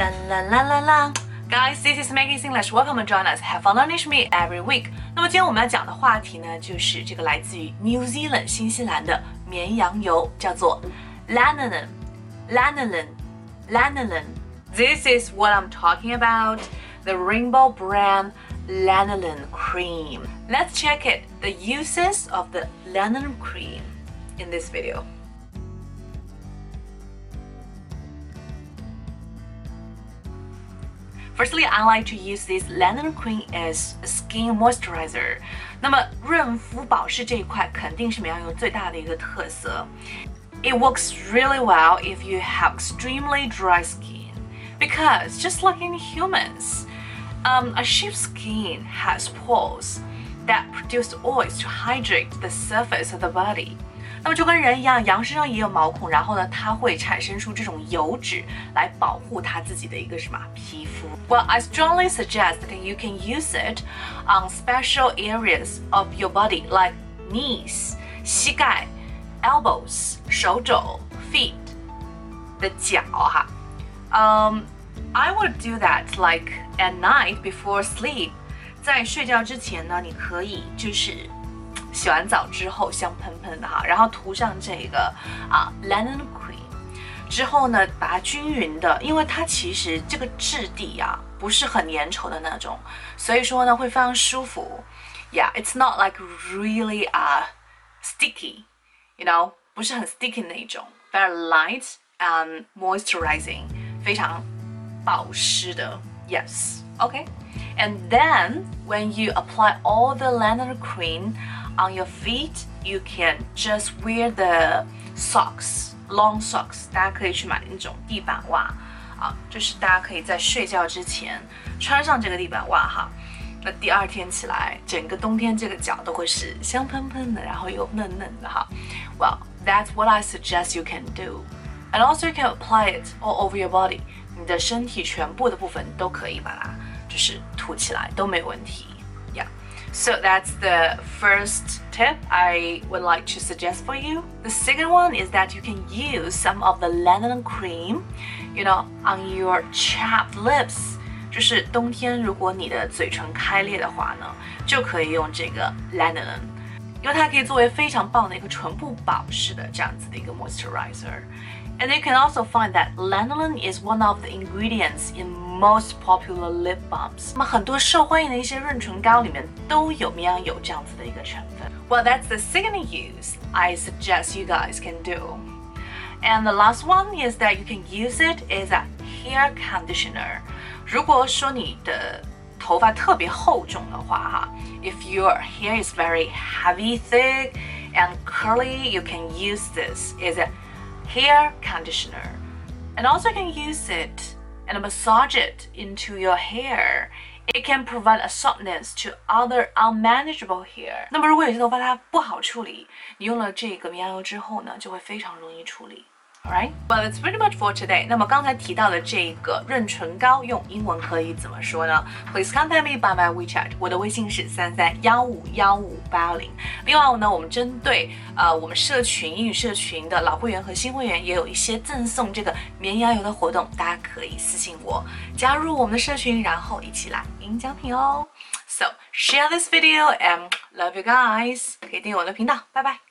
La la la la la. Guys, this is Maggie English. Welcome and join us. Have fun learning with me every week. 那么今天我们要讲的话题呢，就是这个来自于 New Zealand 新西兰的绵羊油，叫做 lanolin。lanolin。lanolin. This is what I'm talking about. The rainbow brand lanolin cream. Let's check it. The uses of the lanolin cream in this video. Firstly, I like to use this Lanolin cream as a skin moisturizer. 那么润肤保湿这一块肯定是美羊油最大的一个特色。It works really well if you have extremely dry skin, because just like in humans, um, a sheep's skin has pores that produce oils to hydrate the surface of the body. 那么就跟人一样，羊身上也有毛孔，然后呢，它会产生出这种油脂来保护它自己的一个什么皮肤。Well, I strongly suggest that you can use it on special areas of your body like knees, 膝盖、elbows 手肘 feet 的脚哈。Um, I would do that like at night before sleep. 在睡觉之前呢，你可以就是洗完澡之后香喷喷的哈，然后涂上这个啊 Lanolin Cream 之后呢，把它均匀的，因为它其实这个质地啊不是很粘稠的那种，所以说呢会非常舒服。Yeah，it's not like really 啊、uh, sticky，you know，不是很 sticky 那种，very light and moisturizing，非常保湿的。Yes, okay. And then when you apply all the lanolin cream on your feet, you can just wear the socks, long socks. 大家可以去买那种地板袜啊，就是大家可以在睡觉之前穿上这个地板袜哈。那第二天起来，整个冬天这个脚都会是香喷喷的，然后又嫩嫩的哈。Well, that's what I suggest you can do. And also you can apply it all over your body. 你的身体全部的部分都可以把它就是涂起来都没问题。 so that's the first tip I would like to suggest for you. The second one is that you can use some of the lanolin cream, you know, on your chapped lips. 就是冬天，如果你的嘴唇开裂的话呢，就可以用这个 lanolin，因为它可以作为非常棒的一个唇部保湿的这样子的一个 moisturizer。And you can also find that lanolin is one of the ingredients in most popular lip balms。那么很多受欢迎的一些润唇膏里面都有绵羊油这样子的一个成分。Well, that's the second use I suggest you guys can do. And the last one is that you can use it as a hair conditioner. 如果说你的头发特别厚重的话，哈，if your hair is very heavy, thick, and curly, you can use this as a hair conditioner. And also you can use it and massage it into your hair. It can provide a softness to other unmanageable hair. hair。那么如果有些头发它不好处理，你用了这个绵羊油之后呢，就会非常容易处理。Alright, well that's pretty much for today. 那么刚才提到的这个润唇膏用英文可以怎么说呢？Please contact me by my WeChat. 我的微信是三三幺五幺五八零。另外呢，我们针对呃我们社群英语社群的老会员和新会员也有一些赠送这个绵羊油的活动，大家可以私信我加入我们的社群，然后一起来赢奖品哦。So share this video and love you guys. 可以订阅我的频道，拜拜。